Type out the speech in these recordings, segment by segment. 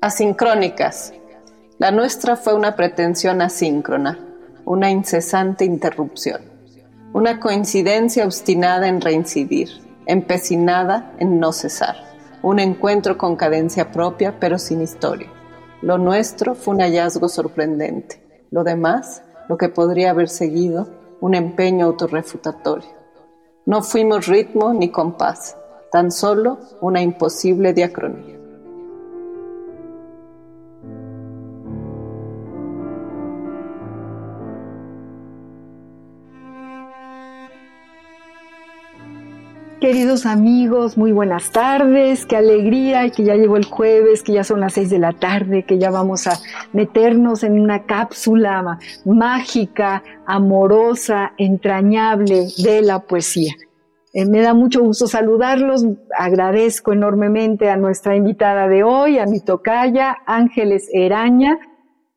Asincrónicas. La nuestra fue una pretensión asíncrona, una incesante interrupción, una coincidencia obstinada en reincidir, empecinada en no cesar, un encuentro con cadencia propia pero sin historia. Lo nuestro fue un hallazgo sorprendente, lo demás, lo que podría haber seguido, un empeño autorrefutatorio. No fuimos ritmo ni compás, tan solo una imposible diacronía. Queridos amigos, muy buenas tardes, qué alegría que ya llegó el jueves, que ya son las seis de la tarde, que ya vamos a meternos en una cápsula mágica, amorosa, entrañable de la poesía. Eh, me da mucho gusto saludarlos, agradezco enormemente a nuestra invitada de hoy, a mi tocaya, Ángeles Eraña.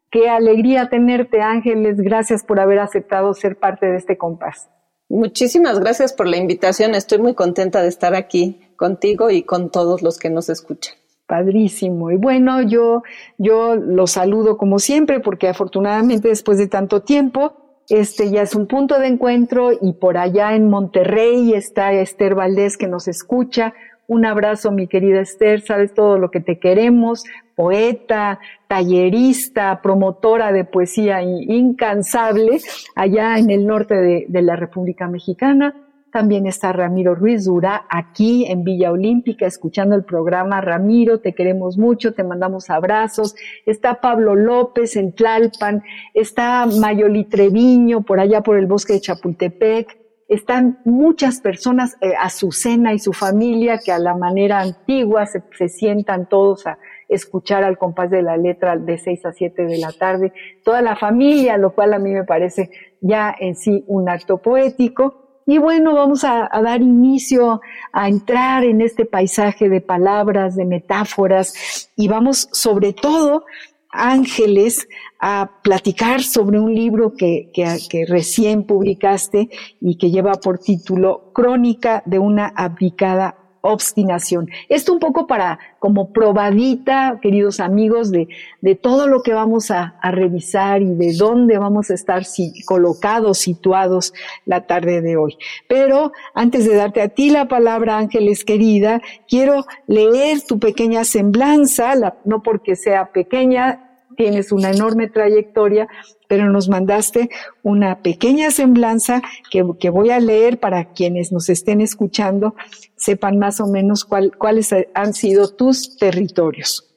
Qué alegría tenerte, Ángeles, gracias por haber aceptado ser parte de este compás. Muchísimas gracias por la invitación. Estoy muy contenta de estar aquí contigo y con todos los que nos escuchan. Padrísimo. Y bueno, yo, yo los saludo como siempre porque afortunadamente después de tanto tiempo, este ya es un punto de encuentro y por allá en Monterrey está Esther Valdés que nos escucha. Un abrazo, mi querida Esther, sabes todo lo que te queremos poeta, tallerista, promotora de poesía incansable allá en el norte de, la República Mexicana. También está Ramiro Ruiz Dura aquí en Villa Olímpica escuchando el programa. Ramiro, te queremos mucho, te mandamos abrazos. Está Pablo López en Tlalpan, está Mayoli Treviño por allá por el bosque de Chapultepec. Están muchas personas, eh, Azucena y su familia, que a la manera antigua se, sientan todos a, escuchar al compás de la letra de 6 a 7 de la tarde, toda la familia, lo cual a mí me parece ya en sí un acto poético. Y bueno, vamos a, dar inicio a entrar en este paisaje de palabras, de metáforas, y vamos sobre todo, Ángeles, a platicar sobre un libro que, que, recién publicaste y que lleva por título Crónica de una abdicada obstinación. Esto un poco para como probadita, queridos amigos, de, de todo lo que vamos a, revisar y de dónde vamos a estar colocados, situados la tarde de hoy. Pero antes de darte a ti la palabra, Ángeles querida, quiero leer tu pequeña semblanza, no porque sea pequeña, tienes una enorme trayectoria, pero nos mandaste una pequeña semblanza que, voy a leer para quienes nos estén escuchando, sepan más o menos cuáles han sido tus territorios.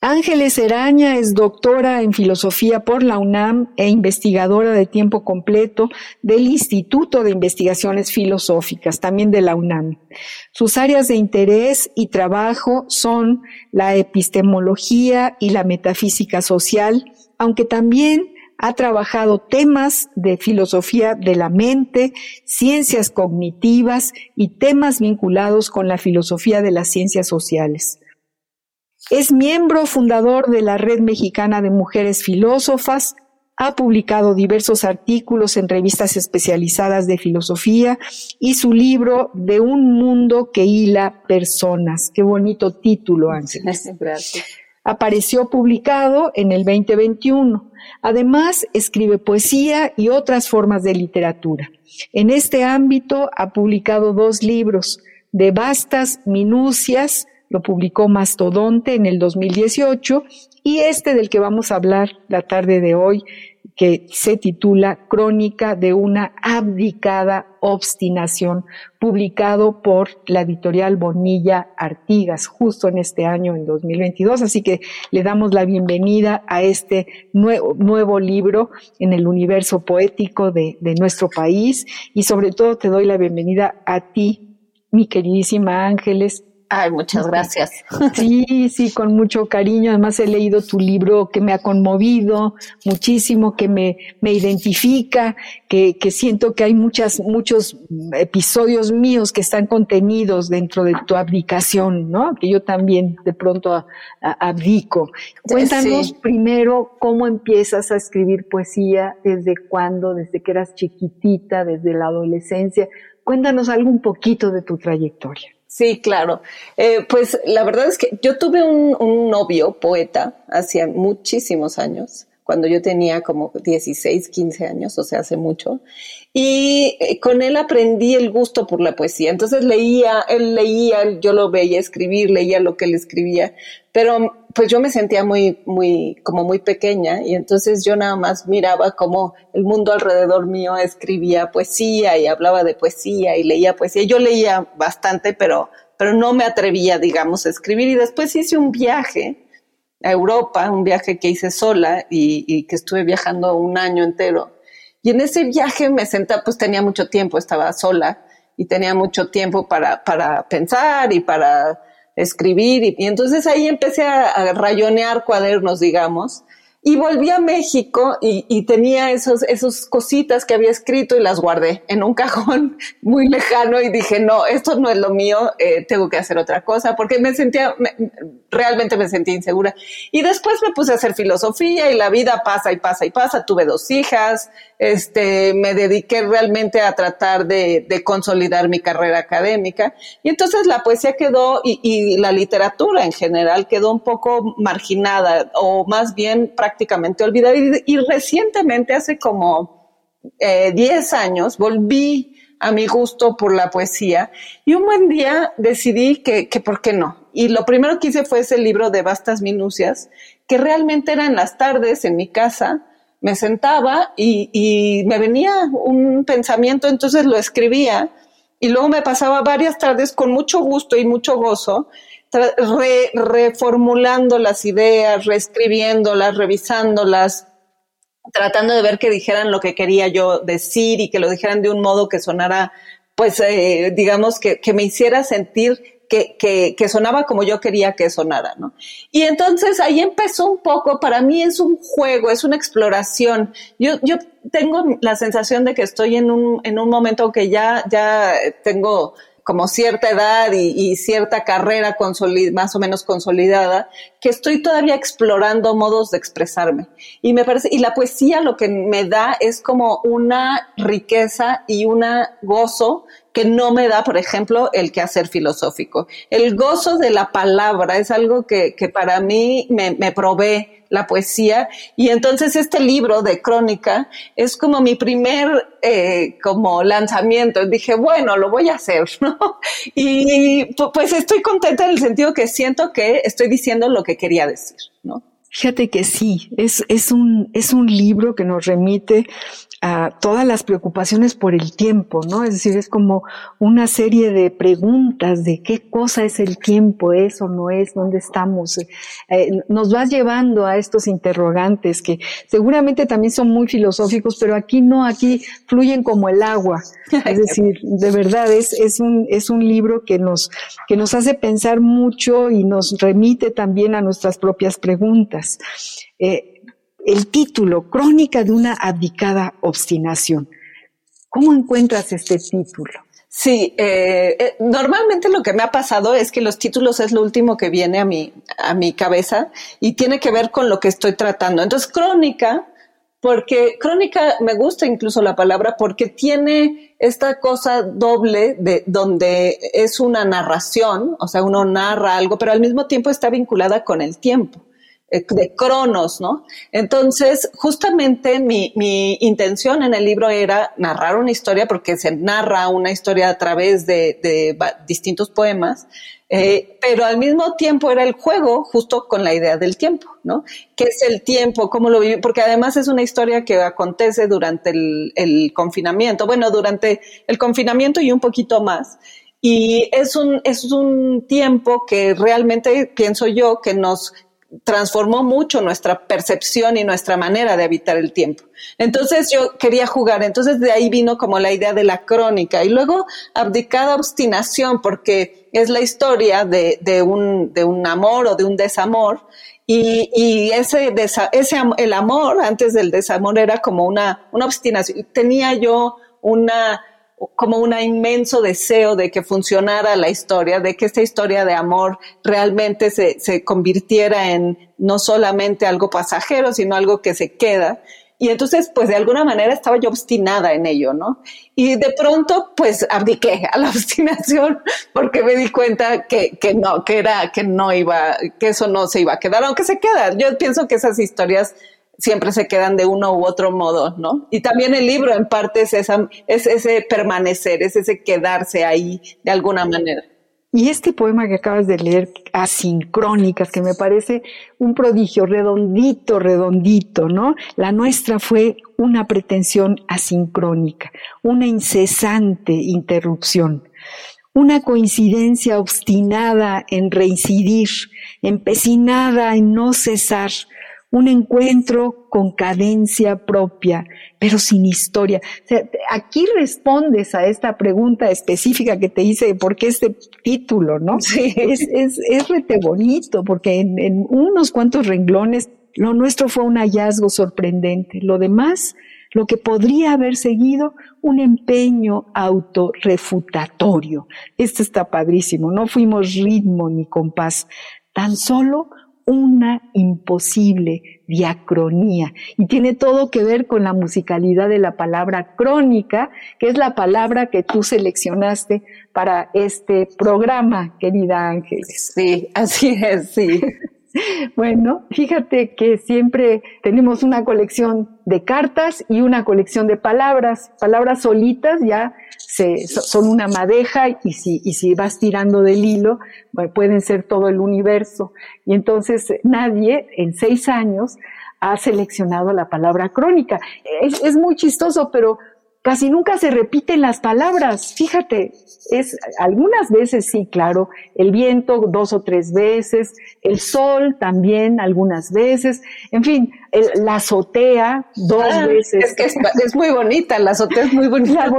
Ángeles Eraña es doctora en filosofía por la UNAM e investigadora de tiempo completo del Instituto de Investigaciones Filosóficas, también de la UNAM. Sus áreas de interés y trabajo son la epistemología y la metafísica social, aunque también ha trabajado temas de filosofía de la mente, ciencias cognitivas y temas vinculados con la filosofía de las ciencias sociales. Es miembro fundador de la Red Mexicana de Mujeres Filósofas, ha publicado diversos artículos en revistas especializadas de filosofía y su libro De un mundo que hila personas. Qué bonito título, Ángeles. Apareció publicado en el 2021. Además, escribe poesía y otras formas de literatura. En este ámbito ha publicado dos libros, De vastas minucias, lo publicó Mastodonte en el 2018 y este del que vamos a hablar la tarde de hoy, que se titula Crónica de una abdicada obstinación, publicado por la editorial Bonilla Artigas, justo en este año, en 2022. Así que le damos la bienvenida a este nuevo, nuevo libro en el universo poético de, de nuestro país y sobre todo te doy la bienvenida a ti, mi queridísima Ángeles, Ay, muchas gracias. Sí, sí, con mucho cariño. Además he leído tu libro que me ha conmovido muchísimo, que me, me identifica, que, que siento que hay muchas, muchos episodios míos que están contenidos dentro de tu abdicación, ¿no? Que yo también de pronto abdico. Cuéntanos primero cómo empiezas a escribir poesía, desde cuándo, desde que eras chiquitita, desde la adolescencia. Cuéntanos algo un poquito de tu trayectoria. Sí, claro. Eh, pues la verdad es que yo tuve un, un novio poeta hace muchísimos años, cuando yo tenía como 16, 15 años, o sea, hace mucho. Y eh, con él aprendí el gusto por la poesía. Entonces leía, él leía, yo lo veía escribir, leía lo que él escribía, pero pues yo me sentía muy, muy, como muy pequeña y entonces yo nada más miraba cómo el mundo alrededor mío escribía poesía y hablaba de poesía y leía poesía. Yo leía bastante, pero, pero no me atrevía, digamos, a escribir. Y después hice un viaje a Europa, un viaje que hice sola y, y que estuve viajando un año entero y en ese viaje me senté, pues tenía mucho tiempo, estaba sola y tenía mucho tiempo para, para pensar y para escribir. Y, entonces ahí empecé a, a, rayonear cuadernos, digamos. Y volví a México y, y, tenía esos, esos cositas que había escrito y las guardé en un cajón muy lejano y dije, no, esto no es lo mío, eh, tengo que hacer otra cosa, porque me sentía, me, realmente me sentía insegura. Y después me puse a hacer filosofía y la vida pasa y pasa y pasa. Tuve dos hijas, este, me dediqué realmente a tratar de, de consolidar mi carrera académica. Y entonces la poesía quedó y, y, la literatura en general quedó un poco marginada o más bien prácticamente olvidada. Y, y recientemente, hace como 10 eh, años, volví a mi gusto por la poesía y un buen día decidí que, que por qué no. Y lo primero que hice fue ese libro de vastas minucias, que realmente era en las tardes en mi casa, me sentaba y, y, me venía un pensamiento, entonces lo escribía y luego me pasaba varias tardes con mucho gusto y mucho gozo, re, reformulando las ideas, reescribiéndolas, revisándolas, tratando de ver que dijeran lo que quería yo decir y que lo dijeran de un modo que sonara, pues, eh, digamos, que, que me hiciera sentir que, que, que, sonaba como yo quería que sonara, ¿no? Y entonces ahí empezó un poco, para mí es un juego, es una exploración. Yo, yo tengo la sensación de que estoy en un, en un momento que ya, ya tengo como cierta edad y, cierta carrera más o menos consolidada, que estoy todavía explorando modos de expresarme. Y me parece, y la poesía lo que me da es como una riqueza y una gozo que no me da, por ejemplo, el quehacer filosófico. El gozo de la palabra es algo que, que para mí me, me provee la poesía. Y entonces este libro de crónica es como mi primer eh, como lanzamiento. Dije, bueno, lo voy a hacer, ¿no? Y pues estoy contenta en el sentido que siento que estoy diciendo lo que quería decir, ¿no? Fíjate que sí, es, es, un, es un libro que nos remite a todas las preocupaciones por el tiempo, ¿no? Es decir, es como una serie de preguntas de qué cosa es el tiempo, es o no es, dónde estamos. Eh, nos vas llevando a estos interrogantes que seguramente también son muy filosóficos, pero aquí no, aquí fluyen como el agua. Es decir, de verdad es, es un, es un libro que nos, que nos hace pensar mucho y nos remite también a nuestras propias preguntas. Eh, el título, Crónica de una abdicada obstinación. ¿Cómo encuentras este título? Sí, eh, eh, normalmente lo que me ha pasado es que los títulos es lo último que viene a mi, a mi cabeza y tiene que ver con lo que estoy tratando. Entonces, crónica, porque crónica me gusta incluso la palabra porque tiene esta cosa doble de donde es una narración, o sea, uno narra algo, pero al mismo tiempo está vinculada con el tiempo. Eh, de Cronos, ¿no? Entonces, justamente mi, mi, intención en el libro era narrar una historia, porque se narra una historia a través de, de distintos poemas, eh, pero al mismo tiempo era el juego justo con la idea del tiempo, ¿no? ¿Qué es el tiempo? ¿Cómo lo vive? Porque además es una historia que acontece durante el, el confinamiento, bueno, durante el confinamiento y un poquito más. Y es un, es un tiempo que realmente pienso yo que nos transformó mucho nuestra percepción y nuestra manera de habitar el tiempo. Entonces yo quería jugar, entonces de ahí vino como la idea de la crónica y luego abdicada obstinación porque es la historia de, un, de un amor o de un desamor y, y ese, ese, el amor antes del desamor era como una, una obstinación. Tenía yo una como un inmenso deseo de que funcionara la historia, de que esta historia de amor realmente se, se convirtiera en no solamente algo pasajero, sino algo que se queda. Y entonces, pues de alguna manera estaba yo obstinada en ello, ¿no? Y de pronto, pues abdiqué a la obstinación porque me di cuenta que, que no, que era, que no iba, que eso no se iba a quedar, aunque se queda. Yo pienso que esas historias siempre se quedan de uno u otro modo, ¿no? Y también el libro en parte es, ese permanecer, es ese quedarse ahí de alguna manera. Y este poema que acabas de leer, Asincrónicas, que me parece un prodigio, redondito, redondito, ¿no? La nuestra fue una pretensión asincrónica, una incesante interrupción, una coincidencia obstinada en reincidir, empecinada en no cesar, un encuentro con cadencia propia, pero sin historia. aquí respondes a esta pregunta específica que te hice, ¿por qué este título, no? Sí. Es, es, es rete bonito, porque en, en unos cuantos renglones lo nuestro fue un hallazgo sorprendente. Lo demás, lo que podría haber seguido, un empeño autorrefutatorio. Esto está padrísimo. No fuimos ritmo ni compás, tan solo una imposible diacronía y tiene todo que ver con la musicalidad de la palabra crónica, que es la palabra que tú seleccionaste para este programa, querida Ángeles. Sí, así es, sí. Bueno, fíjate que siempre tenemos una colección de cartas y una colección de palabras. Palabras solitas ya se, son una madeja y si, vas tirando del hilo, pueden ser todo el universo. Y entonces nadie en seis años ha seleccionado la palabra crónica. Es muy chistoso, pero casi nunca se repiten las palabras. Fíjate, es algunas veces sí, claro, el viento dos o tres veces, el sol también algunas veces, en fin, la azotea dos ah, veces. Es que es, muy bonita, la azotea es muy bonita.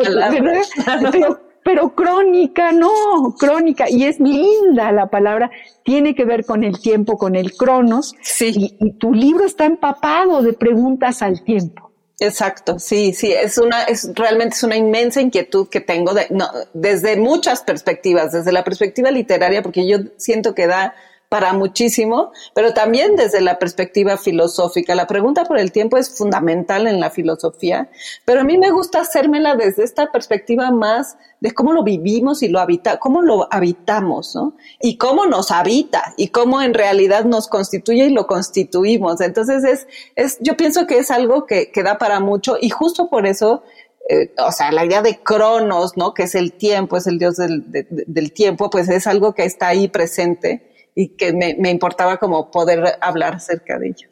pero, crónica, no, crónica, y es linda la palabra, tiene que ver con el tiempo, con el cronos, sí. y tu libro está empapado de preguntas al tiempo. Exacto, sí, sí, es una, es realmente es una inmensa inquietud que tengo de, no, desde muchas perspectivas, desde la perspectiva literaria, porque yo siento que da para muchísimo, pero también desde la perspectiva filosófica. La pregunta por el tiempo es fundamental en la filosofía, pero a mí me gusta hacérmela desde esta perspectiva más de cómo lo vivimos y lo habita, cómo lo habitamos, ¿no? Y cómo nos habita y cómo en realidad nos constituye y lo constituimos. Entonces es, es yo pienso que es algo que, que da para mucho y justo por eso eh, o sea, la idea de Cronos, ¿no? Que es el tiempo, es el dios del, del, tiempo, pues es algo que está ahí presente y que me, importaba como poder hablar acerca de ello.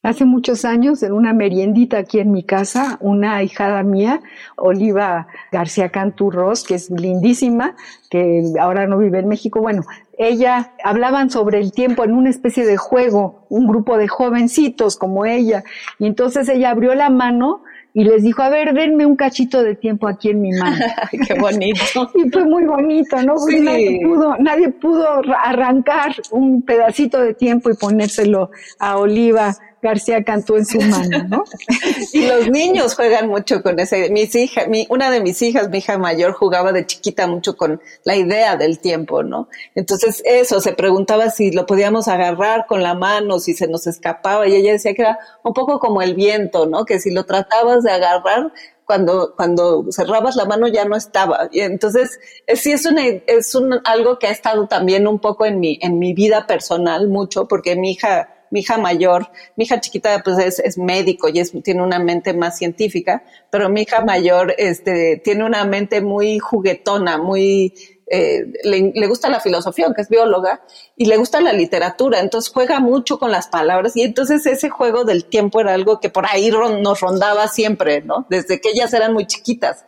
Hace muchos años, en una meriendita aquí en mi casa, una hijada mía, Oliva García Canturros, que es lindísima, que ahora no vive en México, bueno, ella hablaban sobre el tiempo en una especie de juego, un grupo de jovencitos como ella, y entonces ella abrió la mano y les dijo, a ver, denme un cachito de tiempo aquí en mi mano. Qué bonito. y fue muy bonito, ¿no? Nadie, pudo, nadie pudo arrancar un pedacito de tiempo y ponérselo a Oliva García Cantú en su mano, ¿no? y los niños juegan mucho con ese. Mis hijas, mi, una de mis hijas, mi hija mayor, jugaba de chiquita mucho con la idea del tiempo, ¿no? Entonces, eso, se preguntaba si lo podíamos agarrar con la mano, si se nos escapaba, y ella decía que era un poco como el viento, ¿no? Que si lo tratabas de agarrar, cuando, cuando cerrabas la mano ya no estaba. Y entonces, sí es una, es un, algo que ha estado también un poco en mi, en mi vida personal mucho, porque mi hija Mi hija mayor, mi hija chiquita pues es, es médico y es, tiene una mente más científica, pero mi hija mayor este, tiene una mente muy juguetona, muy eh, le, gusta la filosofía, aunque es bióloga, y le gusta la literatura, entonces juega mucho con las palabras y entonces ese juego del tiempo era algo que por ahí nos rondaba siempre, ¿no? Desde que ellas eran muy chiquitas.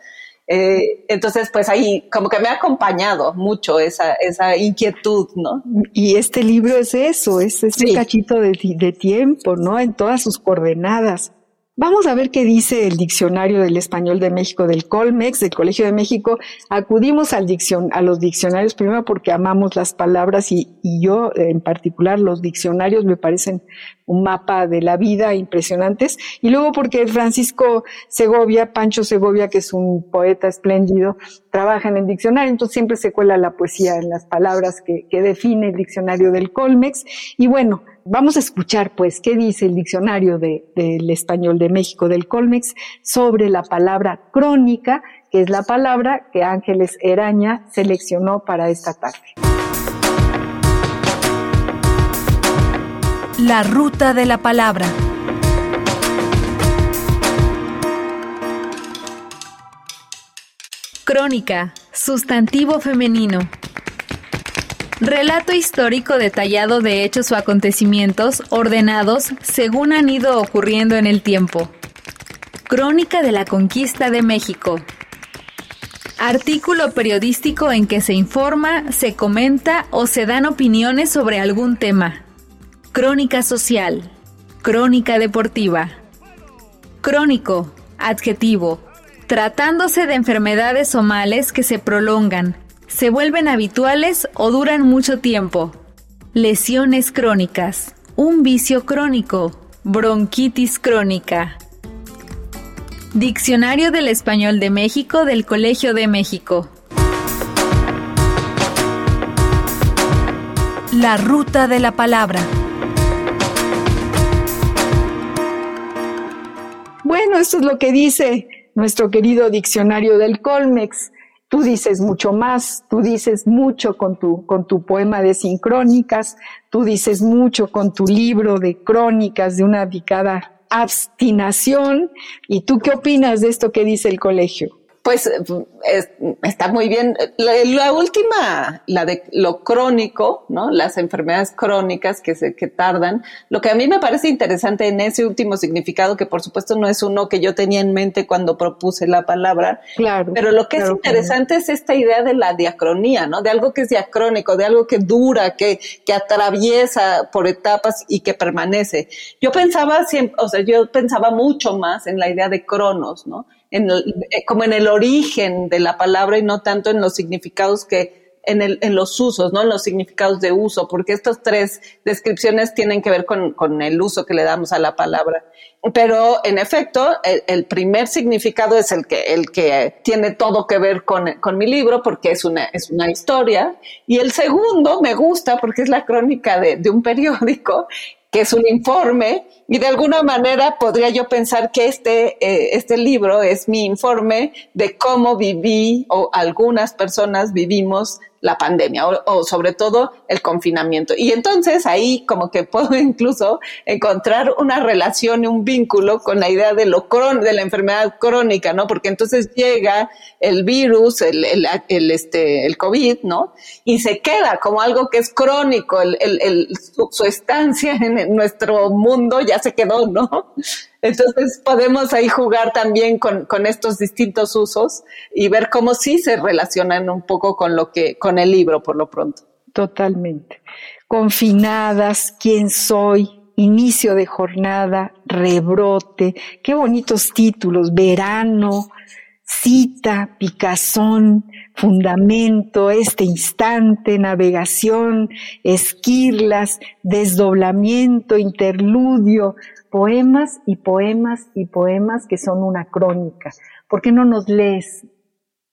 Eh, entonces, pues ahí como que me ha acompañado mucho esa, esa inquietud, ¿no? Y este libro es eso, es ese cachito de, de tiempo, ¿no? En todas sus coordenadas. Vamos a ver qué dice el Diccionario del Español de México del Colmex, del Colegio de México. Acudimos al a los diccionarios primero porque amamos las palabras y, yo en particular los diccionarios me parecen un mapa de la vida impresionantes. Y luego porque Francisco Segovia, Pancho Segovia, que es un poeta espléndido, trabaja en el diccionario, entonces siempre se cuela la poesía en las palabras que, que define el Diccionario del Colmex. Y bueno, Vamos a escuchar, pues, qué dice el diccionario del español de México del Colmex sobre la palabra crónica, que es la palabra que Ángeles Eraña seleccionó para esta tarde. La ruta de la palabra. Crónica, sustantivo femenino. Relato histórico detallado de hechos o acontecimientos ordenados según han ido ocurriendo en el tiempo. Crónica de la conquista de México. Artículo periodístico en que se informa, se comenta o se dan opiniones sobre algún tema. Crónica social. Crónica deportiva. Crónico. Adjetivo. Tratándose de enfermedades o males que se prolongan, se vuelven habituales o duran mucho tiempo. Lesiones crónicas, un vicio crónico, bronquitis crónica. Diccionario del Español de México del Colegio de México. La ruta de la palabra. Bueno, esto es lo que dice nuestro querido diccionario del Colmex. Tú dices mucho más, tú dices mucho con tu, con tu poema de sincrónicas, tú dices mucho con tu libro de crónicas de una dedicada abstinación. ¿Y tú qué opinas de esto que dice el colegio? Pues está muy bien. La, última, la de lo crónico, ¿no? Las enfermedades crónicas que se que tardan. Lo que a mí me parece interesante en ese último significado, que por supuesto no es uno que yo tenía en mente cuando propuse la palabra. Claro. Pero lo que es interesante es esta idea de la diacronía, ¿no? De algo que es diacrónico, de algo que dura, que, que atraviesa por etapas y que permanece. Yo pensaba siempre, o sea, yo pensaba mucho más en la idea de cronos, ¿no? En eh, como en el origen de la palabra y no tanto en los significados que en, el, en los usos, ¿no? En los significados de uso, porque estas tres descripciones tienen que ver con, el uso que le damos a la palabra. Pero en efecto, el, primer significado es el que, el que tiene todo que ver con, con, mi libro, porque es una, es una historia. Y el segundo me gusta porque es la crónica de un periódico que es un informe, y de alguna manera podría yo pensar que este, eh, este libro es mi informe de cómo viví o algunas personas vivimos la pandemia o, sobre todo el confinamiento. Y entonces ahí como que puedo incluso encontrar una relación y un vínculo con la idea de lo de la enfermedad crónica, ¿no? Porque entonces llega el virus, el, el, este, el COVID, ¿no? Y se queda como algo que es crónico, el, el, su, su estancia en nuestro mundo ya se quedó, ¿no? Entonces podemos ahí jugar también con, estos distintos usos y ver cómo sí se relacionan un poco con lo que, con el libro por lo pronto. Totalmente. Confinadas, quién soy, inicio de jornada, rebrote, qué bonitos títulos, verano, cita, picazón, fundamento, este instante, navegación, esquirlas, desdoblamiento, interludio, poemas y poemas y poemas que son una crónica. ¿Por qué no nos lees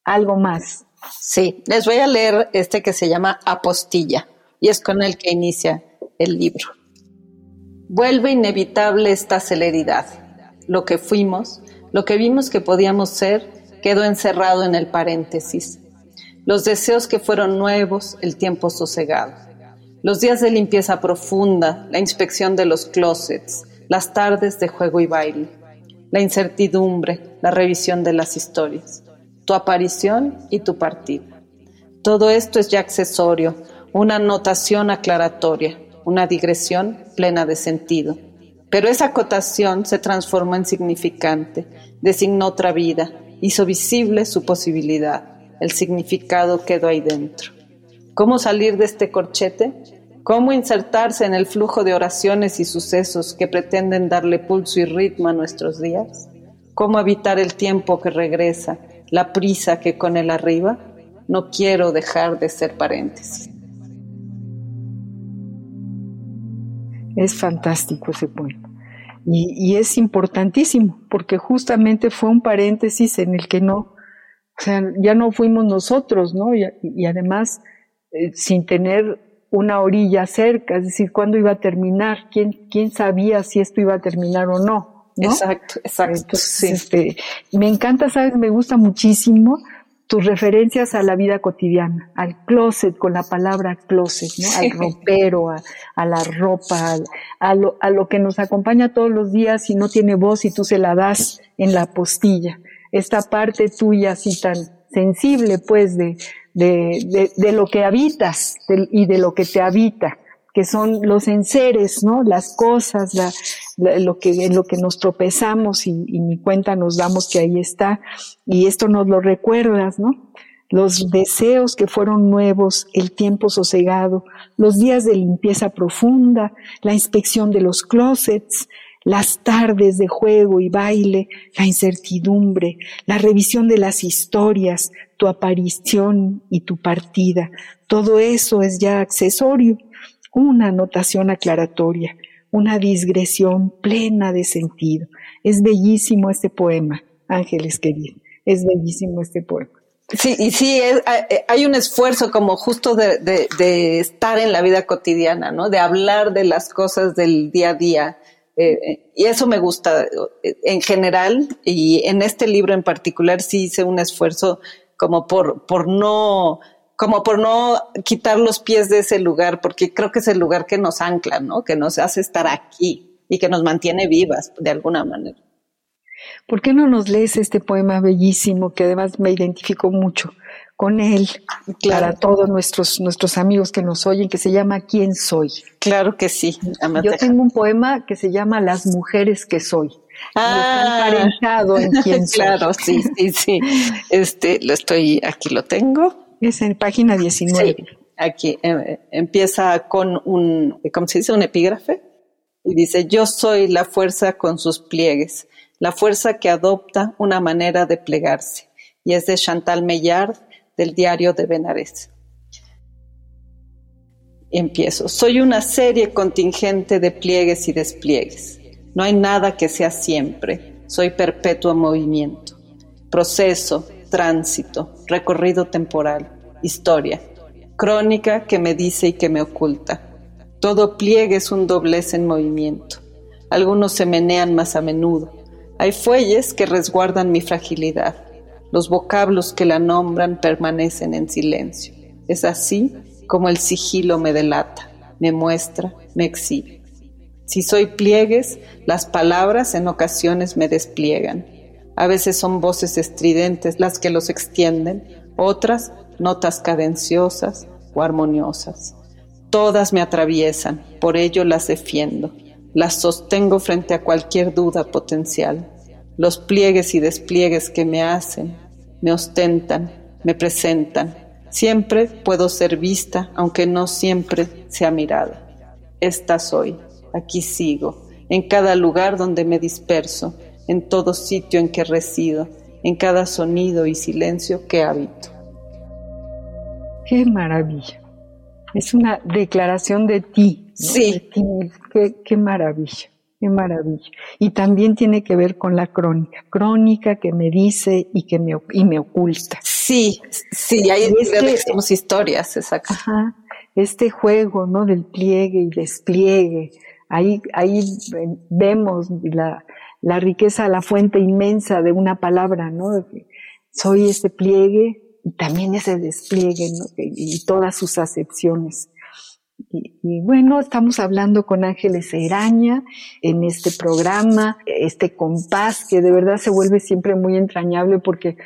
algo más? Sí, les voy a leer este que se llama Apostilla y es con el que inicia el libro. Vuelve inevitable esta celeridad. Lo que fuimos, lo que vimos que podíamos ser, quedó encerrado en el paréntesis. Los deseos que fueron nuevos, el tiempo sosegado. Los días de limpieza profunda, la inspección de los closets, las tardes de juego y baile, la incertidumbre, la revisión de las historias, tu aparición y tu partida. Todo esto es ya accesorio, una anotación aclaratoria, una digresión plena de sentido. Pero esa acotación se transformó en significante, designó otra vida, hizo visible su posibilidad, el significado quedó ahí dentro. ¿Cómo salir de este corchete? ¿Cómo insertarse en el flujo de oraciones y sucesos que pretenden darle pulso y ritmo a nuestros días? ¿Cómo evitar el tiempo que regresa, la prisa que con él arriba? No quiero dejar de ser paréntesis. Es fantástico ese poema. Y, es importantísimo, porque justamente fue un paréntesis en el que no, o sea, ya no fuimos nosotros, ¿no? Y, además, eh, sin tener una orilla cerca, es decir, cuándo iba a terminar, quién, quién sabía si esto iba a terminar o no. ¿no? Exacto, exacto. sí. este, me encanta, sabes, me gusta muchísimo tus referencias a la vida cotidiana, al closet con la palabra closet, ¿no? al ropero, a, la ropa, a, lo, a, lo, que nos acompaña todos los días y no tiene voz y tú se la das en la postilla. Esta parte tuya así tan sensible, pues, de, de, de, lo que habitas y de lo que te habita que son los enseres, ¿no? Las cosas, lo que, en lo que nos tropezamos y, y, ni cuenta nos damos que ahí está. Y esto nos lo recuerdas, ¿no? Los deseos que fueron nuevos, el tiempo sosegado, los días de limpieza profunda, la inspección de los closets, las tardes de juego y baile, la incertidumbre, la revisión de las historias, tu aparición y tu partida. Todo eso es ya accesorio una anotación aclaratoria, una digresión plena de sentido. Es bellísimo este poema, Ángeles querido, es bellísimo este poema. Sí, y sí, hay un esfuerzo como justo de, estar en la vida cotidiana, ¿no? De hablar de las cosas del día a día. Eh, y eso me gusta eh, en general y en este libro en particular sí hice un esfuerzo como por, por no como por no quitar los pies de ese lugar, porque creo que es el lugar que nos ancla, ¿no? Que nos hace estar aquí y que nos mantiene vivas de alguna manera. ¿Por qué no nos lees este poema bellísimo que además me identifico mucho con él para todos nuestros, nuestros amigos que nos oyen, que se llama ¿Quién soy? Claro que sí. Yo tengo un poema que se llama Las mujeres que soy. Ah, en quién soy. Claro, sí, sí, sí. Este, lo estoy, aquí lo tengo. Es en página 19. aquí eh, empieza con un, ¿cómo se dice? Un epígrafe. Y dice, yo soy la fuerza con sus pliegues, la fuerza que adopta una manera de plegarse. Y es de Chantal Meillard, del diario de Benares. Empiezo. Soy una serie contingente de pliegues y despliegues. No hay nada que sea siempre. Soy perpetuo movimiento. Proceso, tránsito, recorrido temporal, historia, crónica que me dice y que me oculta. Todo pliegue es un doblez en movimiento. Algunos se menean más a menudo. Hay fuelles que resguardan mi fragilidad. Los vocablos que la nombran permanecen en silencio. Es así como el sigilo me delata, me muestra, me exhibe. Si soy pliegues, las palabras en ocasiones me despliegan a veces son voces estridentes las que los extienden, otras notas cadenciosas o armoniosas. Todas me atraviesan, por ello las defiendo, las sostengo frente a cualquier duda potencial. Los pliegues y despliegues que me hacen, me ostentan, me presentan. Siempre puedo ser vista, aunque no siempre sea mirada. Esta soy, aquí sigo, en cada lugar donde me disperso, en todo sitio en que resido, en cada sonido y silencio que habito. Qué maravilla. Es una declaración de ti. Sí. Qué, maravilla. Qué maravilla. Y también tiene que ver con la crónica. Crónica que me dice y que me, y me oculta. Sí, sí, ahí somos historias, exacto. Ajá. Este juego, ¿no? Del pliegue y despliegue. Ahí, ahí vemos la, la riqueza, la fuente inmensa de una palabra, ¿no? Soy ese pliegue y también ese despliegue, ¿no? Y todas sus acepciones. Y, bueno, estamos hablando con Ángeles Eraña en este programa, este compás que de verdad se vuelve siempre muy entrañable porque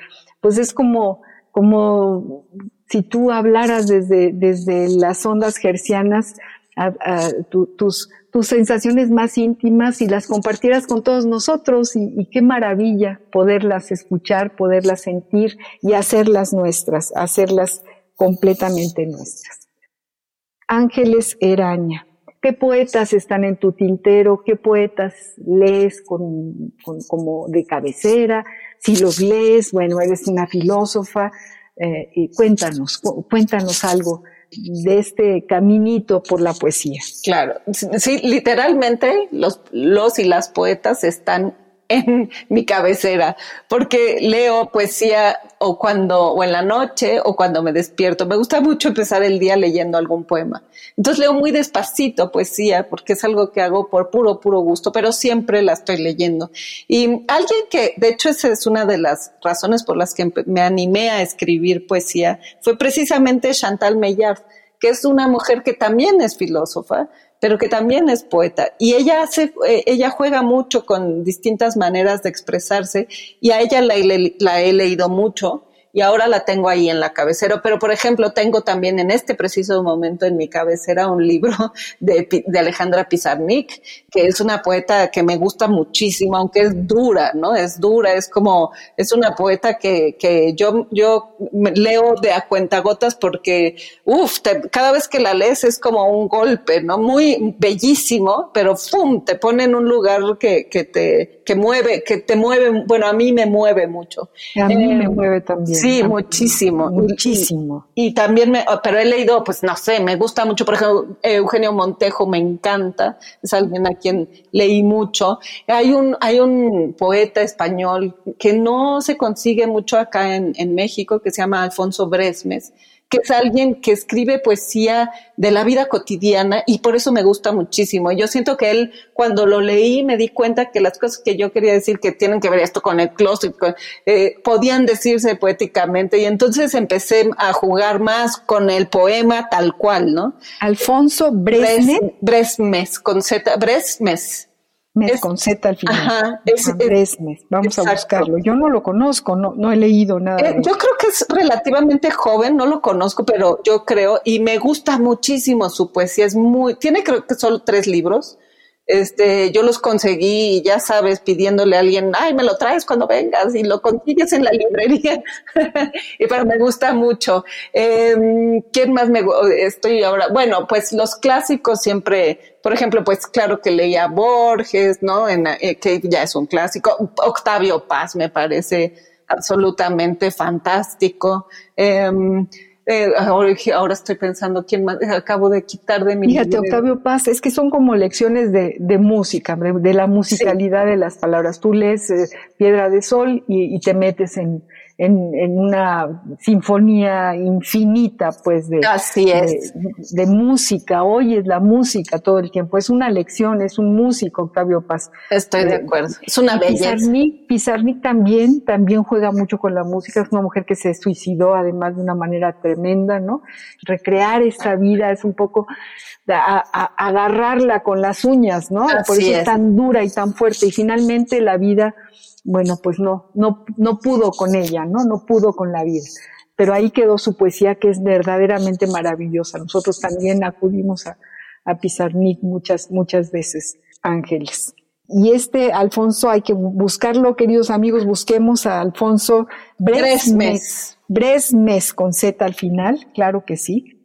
pues es como, como si tú hablaras desde, desde las ondas hercianas a, tus, tus sensaciones más íntimas y las compartieras con todos nosotros y, qué maravilla poderlas escuchar, poderlas sentir y hacerlas nuestras, hacerlas completamente nuestras. Ángeles Eraña, ¿qué poetas están en tu tintero? ¿Qué poetas lees con, como de cabecera? Si los lees, bueno, eres una filósofa, eh, y cuéntanos, cuéntanos algo de este caminito por la poesía. Claro, sí, literalmente los, los y las poetas están en mi cabecera, porque leo poesía o cuando, o en la noche, o cuando me despierto. Me gusta mucho empezar el día leyendo algún poema. Entonces leo muy despacito poesía, porque es algo que hago por puro, puro gusto, pero siempre la estoy leyendo. Y alguien que, de hecho, esa es una de las razones por las que me animé a escribir poesía, fue precisamente Chantal Meillard, que es una mujer que también es filósofa, pero que también es poeta. Y ella hace, eh, ella juega mucho con distintas maneras de expresarse y a ella la, la he leído mucho y ahora la tengo ahí en la cabecera. Pero, por ejemplo, tengo también en este preciso momento en mi cabecera un libro de, de, Alejandra Pizarnik, que es una poeta que me gusta muchísimo, aunque es dura, ¿no? Es dura, es como, es una poeta que, que yo, yo leo de a cuentagotas porque, uff, cada vez que la lees es como un golpe, ¿no? Muy bellísimo, pero ¡pum! te pone en un lugar que, que te, que mueve, que te mueve, bueno, a mí me mueve mucho. A mí me eh, mueve también. Sí, muchísimo. Muchísimo. Y, también, me, pero he leído, pues no sé, me gusta mucho, por ejemplo, Eugenio Montejo me encanta, es alguien a quien leí mucho. Hay un, hay un poeta español que no se consigue mucho acá en, en México, que se llama Alfonso Bresmes, que es alguien que escribe poesía de la vida cotidiana y por eso me gusta muchísimo. Yo siento que él, cuando lo leí, me di cuenta que las cosas que yo quería decir que tienen que ver esto con el closet, eh, podían decirse poéticamente y entonces empecé a jugar más con el poema tal cual, ¿no? Alfonso Bresmes. Bresmes, con Z, Bresmes. Mes con Z al final. Ajá, es, Vamos a buscarlo. Yo no lo conozco, no, no he leído nada. Eh, yo creo que es relativamente joven, no lo conozco, pero yo creo, y me gusta muchísimo su poesía. Es muy, tiene creo que solo tres libros. Este, yo los conseguí, ya sabes, pidiéndole a alguien, ay, me lo traes cuando vengas y lo consigues en la librería. y pero me gusta mucho. Eh, ¿Quién más me estoy ahora? Bueno, pues los clásicos siempre, por ejemplo, pues claro que leía Borges, ¿no? En, eh, que ya es un clásico. Octavio Paz me parece absolutamente fantástico. Eh, eh, ahora, estoy pensando quién más acabo de quitar de mi Fíjate, Octavio Paz, es que son como lecciones de, de música, de, la musicalidad de las palabras. Tú lees eh, Piedra de Sol y, te metes en, en, una sinfonía infinita, pues, de, Así es. de, música. Oyes la música todo el tiempo. Es una lección, es un músico, Octavio Paz. Estoy de eh, acuerdo. Es una belleza. Pizarnik, Pizarnik también, también juega mucho con la música. Es una mujer que se suicidó, además, de una manera tremenda, ¿no? Recrear esta vida es un poco agarrarla con las uñas, ¿no? Por eso es tan dura y tan fuerte. Y finalmente la vida bueno, pues no, no, no pudo con ella, ¿no? No pudo con la vida. Pero ahí quedó su poesía que es verdaderamente maravillosa. Nosotros también acudimos a, a Pizarnik muchas, muchas veces, Ángeles. Y este Alfonso hay que buscarlo, queridos amigos, busquemos a Alfonso Bresmes. Bresmes con Z al final, claro que sí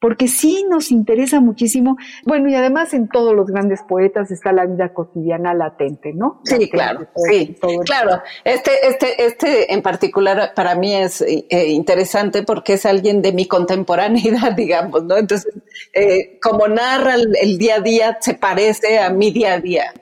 porque sí nos interesa muchísimo. Bueno, y además en todos los grandes poetas está la vida cotidiana latente, ¿no? Sí, claro, sí, claro. Este, este, este en particular para mí es eh, interesante porque es alguien de mi contemporaneidad, digamos, ¿no? Entonces, eh, como narra el, día a día, se parece a mi día a día.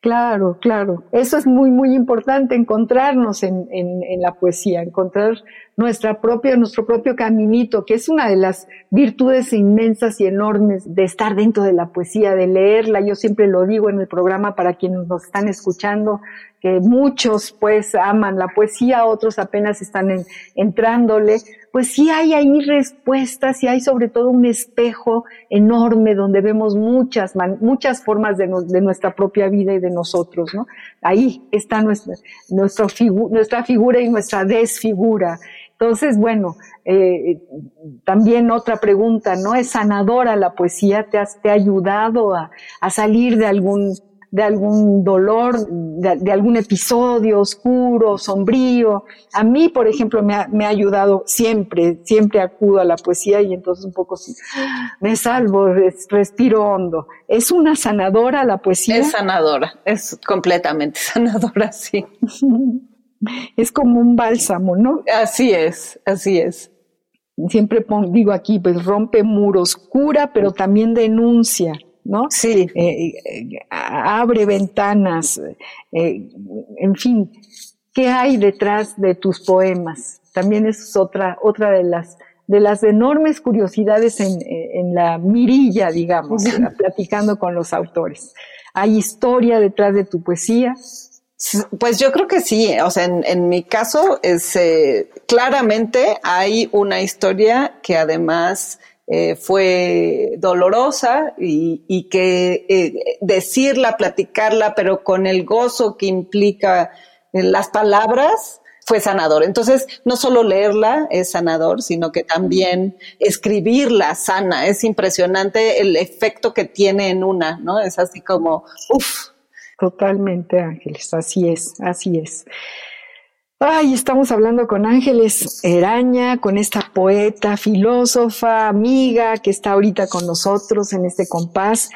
Claro, claro. Eso es muy, muy importante, encontrarnos en, en, en la poesía, encontrar nuestra propia, nuestro propio caminito, que es una de las virtudes inmensas y enormes de estar dentro de la poesía, de leerla. Yo siempre lo digo en el programa para quienes nos están escuchando, que muchos pues aman la poesía, otros apenas están entrándole. Pues sí hay ahí respuestas y hay sobre todo un espejo enorme donde vemos muchas, muchas formas de, nuestra propia vida y de nosotros, ¿no? Ahí está nuestra, nuestra, figura y nuestra desfigura. Entonces, bueno, eh, también otra pregunta, ¿no? ¿Es sanadora la poesía? ¿Te, te ha ayudado a, a salir de algún de algún dolor, de, algún episodio oscuro, sombrío. A mí, por ejemplo, me ha, me ha, ayudado siempre, siempre acudo a la poesía y entonces un poco sí, me salvo, respiro hondo. ¿Es una sanadora la poesía? Es sanadora, es completamente sanadora, sí. es como un bálsamo, ¿no? Así es, así es. Siempre digo aquí, pues rompe muros, cura, pero también denuncia. ¿No? Sí. Eh, eh, abre ventanas, eh, en fin, ¿qué hay detrás de tus poemas? También es otra, otra de las, de las enormes curiosidades en, en la mirilla, digamos, platicando con los autores. ¿Hay historia detrás de tu poesía? Pues yo creo que sí, o sea, en, en mi caso es claramente hay una historia que además eh, fue dolorosa y, que eh, decirla, platicarla, pero con el gozo que implica eh, las palabras, fue sanador. Entonces, no solo leerla es sanador, sino que también escribirla sana. Es impresionante el efecto que tiene en una, ¿no? Es así como, uff. Totalmente, Ángeles, así es, así es. Ay, estamos hablando con Ángeles Eraña, con esta poeta, filósofa, amiga que está ahorita con nosotros en este compás.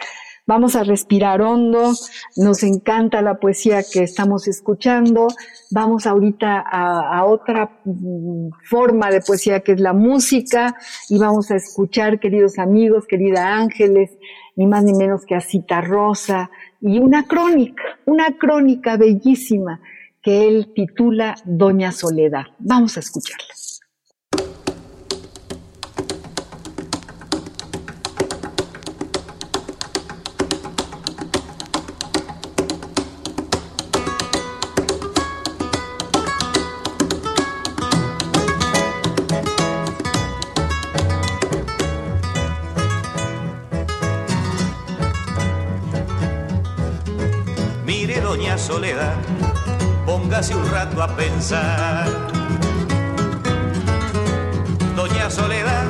Vamos a respirar hondo, nos encanta la poesía que estamos escuchando. Vamos ahorita a, otra mm, forma de poesía que es la música y vamos a escuchar, queridos amigos, querida Ángeles, ni más ni menos que a Cita Rosa y una crónica, una crónica bellísima que él titula Doña Soledad. Vamos a escucharla. Pensar. Doña Soledad,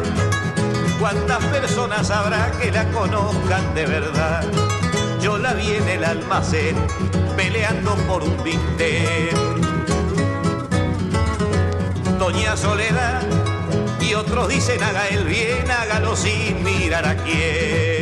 ¿cuántas personas habrá que la conozcan de verdad? Yo la vi en el almacén peleando por un bistec. Doña Soledad, y otros dicen haga el bien, hágalo sin mirar a quién.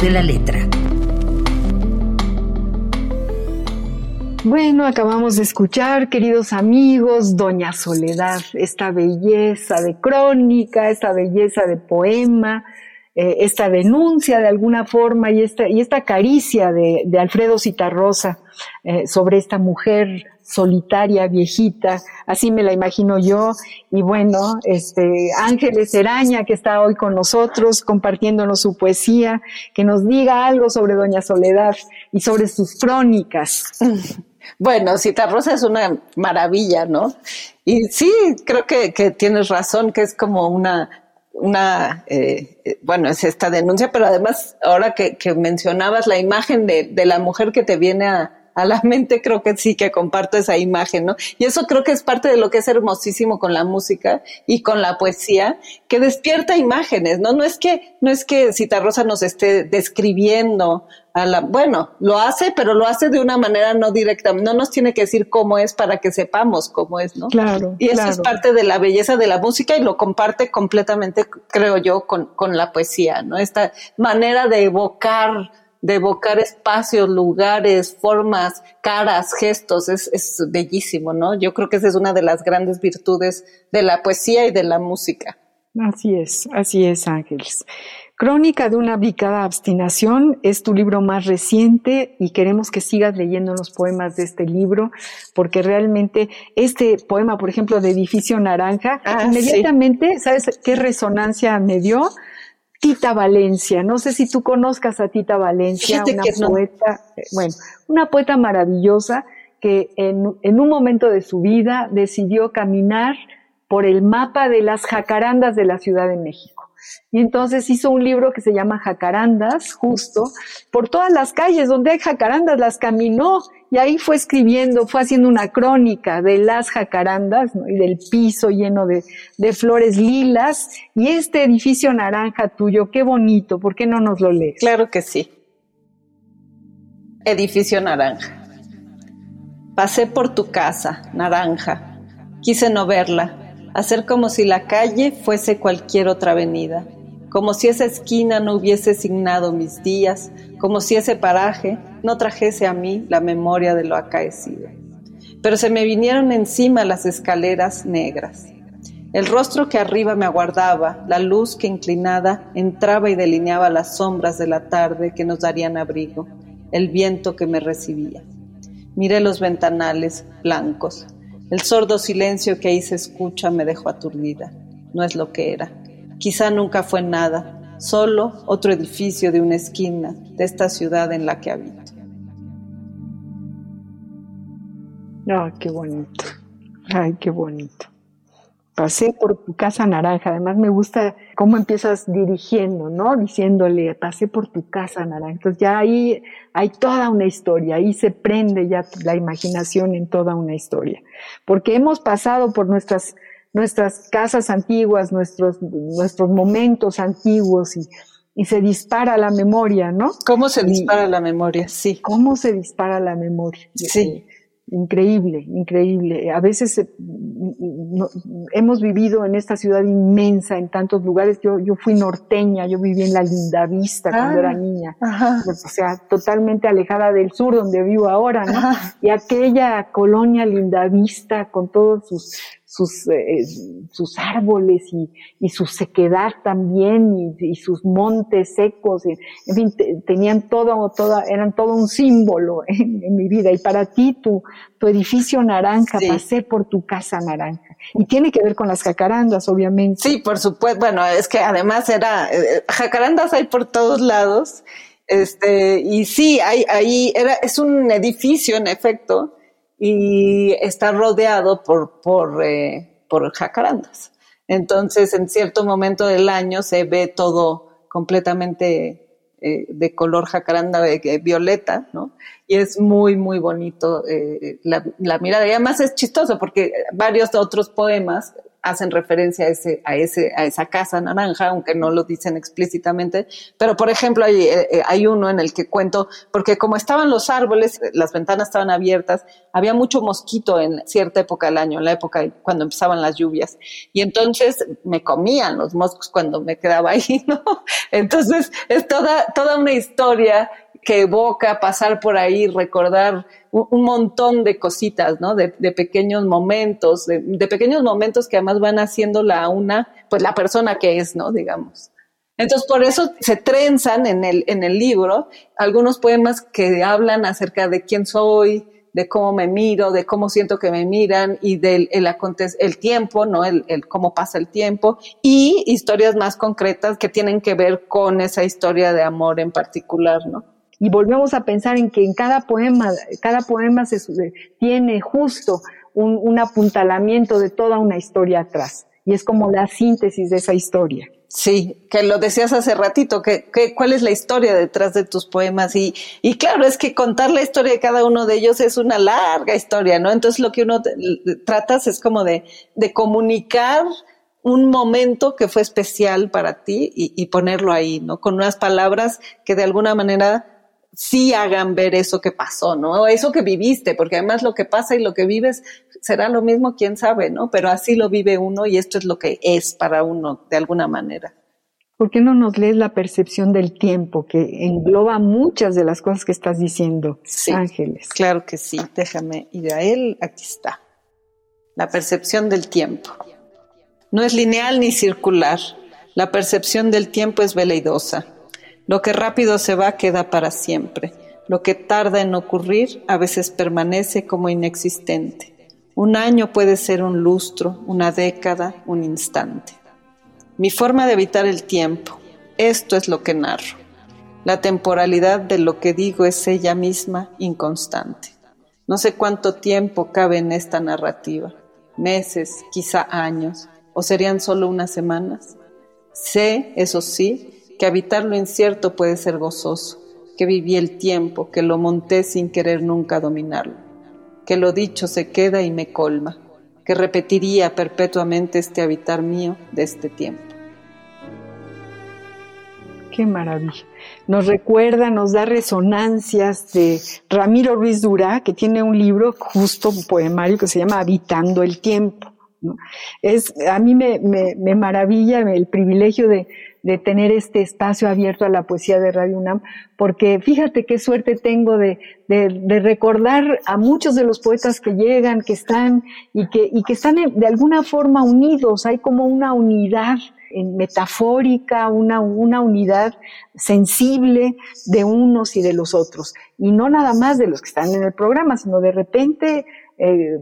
De la letra. Bueno, acabamos de escuchar, queridos amigos, Doña Soledad, esta belleza de crónica, esta belleza de poema, eh, esta denuncia de alguna forma y esta, y esta caricia de, Alfredo Citarrosa eh, sobre esta mujer solitaria, viejita, así me la imagino yo, y bueno, este Ángeles Eraña que está hoy con nosotros compartiéndonos su poesía, que nos diga algo sobre Doña Soledad y sobre sus crónicas. Bueno, Rosa es una maravilla, ¿no? Y sí, creo que, que tienes razón, que es como una, una, eh, bueno, es esta denuncia, pero además, ahora que, que mencionabas la imagen de, de, la mujer que te viene a, a la mente, creo que sí que comparto esa imagen, ¿no? Y eso creo que es parte de lo que es hermosísimo con la música y con la poesía, que despierta imágenes, ¿no? No es que, no es que Rosa nos esté describiendo a la, bueno, lo hace, pero lo hace de una manera no directa, no nos tiene que decir cómo es para que sepamos cómo es, ¿no? Claro. Y eso es parte de la belleza de la música y lo comparte completamente, creo yo, con, con la poesía, ¿no? Esta manera de evocar de evocar espacios, lugares, formas, caras, gestos, es, es bellísimo, ¿no? Yo creo que esa es una de las grandes virtudes de la poesía y de la música. Así es, así es, Ángeles. Crónica de una ubicada abstinación es tu libro más reciente y queremos que sigas leyendo los poemas de este libro porque realmente este poema, por ejemplo, de Edificio Naranja, ah, inmediatamente, ¿sabes qué resonancia me dio? Tita Valencia. No sé si tú conozcas a Tita Valencia, una poeta, eh, bueno, una poeta maravillosa que en, en, un momento de su vida decidió caminar por el mapa de las jacarandas de la Ciudad de México. Y entonces hizo un libro que se llama Jacarandas, justo, por todas las calles donde hay jacarandas, las caminó y ahí fue escribiendo, fue haciendo una crónica de las jacarandas y del piso lleno de, de, flores lilas. Y este edificio naranja tuyo, qué bonito, ¿por qué no nos lo lees? Claro que sí. Edificio naranja. Pasé por tu casa, naranja. Quise no verla, hacer como si la calle fuese cualquier otra avenida, como si esa esquina no hubiese signado mis días, como si ese paraje no trajese a mí la memoria de lo acaecido. Pero se me vinieron encima las escaleras negras. El rostro que arriba me aguardaba, la luz que inclinada entraba y delineaba las sombras de la tarde que nos darían abrigo, el viento que me recibía. Miré los ventanales blancos. El sordo silencio que ahí se escucha me dejó aturdida. No es lo que era. Quizá nunca fue nada, solo otro edificio de una esquina de esta ciudad en la que habito. Ay, qué bonito. Ay, qué bonito. Pasé por tu casa naranja. Además me gusta cómo empiezas dirigiendo, ¿no? Diciéndole, pasé por tu casa naranja. Entonces ya ahí hay toda una historia. Ahí se prende ya la imaginación en toda una historia. Porque hemos pasado por nuestras, nuestras casas antiguas, nuestros, nuestros momentos antiguos y, y se dispara la memoria, ¿no? ¿Cómo se dispara la memoria? Sí. ¿Cómo se dispara la memoria? Sí increíble, increíble. A veces eh, hemos vivido en esta ciudad inmensa, en tantos lugares. Yo, yo fui norteña, yo viví en la Linda Vista cuando era ah, niña, o sea, totalmente alejada del sur donde vivo ahora, ¿no? Y aquella colonia Linda Vista con todos sus sus, eh, sus árboles y, y, su sequedad también y, y sus montes secos, en fin, tenían todo, toda, eran todo un símbolo en, en, mi vida. Y para ti, tu, tu edificio naranja, pasé por tu casa naranja. Y tiene que ver con las jacarandas, obviamente. Sí, por supuesto. Bueno, es que además era, eh, jacarandas hay por todos lados. Este, y sí, hay, ahí era, es un edificio, en efecto, y está rodeado por, por, eh, por jacarandas. Entonces, en cierto momento del año se ve todo completamente eh, de color jacaranda eh, violeta, ¿no? Y es muy, muy bonito la, la, mirada. Y además es chistoso porque varios otros poemas hacen referencia a ese, a ese, a esa casa naranja, aunque no lo dicen explícitamente. Pero, por ejemplo, hay, eh, eh, hay uno en el que cuento, porque como estaban los árboles, las ventanas estaban abiertas, había mucho mosquito en cierta época del año, en la época cuando empezaban las lluvias. Y entonces me comían los moscos cuando me quedaba ahí, ¿no? Entonces es toda, toda una historia que evoca pasar por ahí, recordar un, montón de cositas, ¿no? De, pequeños momentos, de, pequeños momentos que además van haciéndola a una, pues la persona que es, ¿no? Digamos. Entonces, por eso se trenzan en el, en el libro algunos poemas que hablan acerca de quién soy, de cómo me miro, de cómo siento que me miran y del el, el tiempo, ¿no? El, cómo pasa el tiempo y historias más concretas que tienen que ver con esa historia de amor en particular, ¿no? Y volvemos a pensar en que en cada poema, cada poema se, tiene justo un, un apuntalamiento de toda una historia atrás y es como la síntesis de esa historia. Sí, que lo decías hace ratito, que, cuál es la historia detrás de tus poemas y, y claro, es que contar la historia de cada uno de ellos es una larga historia, ¿no? Entonces lo que uno tratas es como de, de comunicar un momento que fue especial para ti y, ponerlo ahí, ¿no? Con unas palabras que de alguna manera sí hagan ver eso que pasó, ¿no? O eso que viviste, porque además lo que pasa y lo que vives será lo mismo, quién sabe, ¿no? Pero así lo vive uno y esto es lo que es para uno de alguna manera. ¿Por qué no nos lees la percepción del tiempo que engloba muchas de las cosas que estás diciendo, sí, Ángeles? Claro que sí, déjame ir a él, aquí está. La percepción del tiempo. No es lineal ni circular. La percepción del tiempo es veleidosa. Lo que rápido se va queda para siempre. Lo que tarda en ocurrir a veces permanece como inexistente. Un año puede ser un lustro, una década, un instante. Mi forma de evitar el tiempo, esto es lo que narro. La temporalidad de lo que digo es ella misma inconstante. No sé cuánto tiempo cabe en esta narrativa, meses, quizá años, o serían solo unas semanas. Sé, eso sí, que habitar lo incierto puede ser gozoso, que viví el tiempo, que lo monté sin querer nunca dominarlo que lo dicho se queda y me colma, que repetiría perpetuamente este habitar mío de este tiempo. Qué maravilla. Nos recuerda, nos da resonancias de Ramiro Ruiz Durá, que tiene un libro, justo un poemario que se llama Habitando el Tiempo. Es, a mí me, me maravilla el privilegio de, de tener este espacio abierto a la poesía de Radio UNAM, porque fíjate qué suerte tengo de, recordar a muchos de los poetas que llegan, que están y que, están de alguna forma unidos, hay como una unidad metafórica, una unidad sensible de unos y de los otros. Y no nada más de los que están en el programa, sino de repente eh,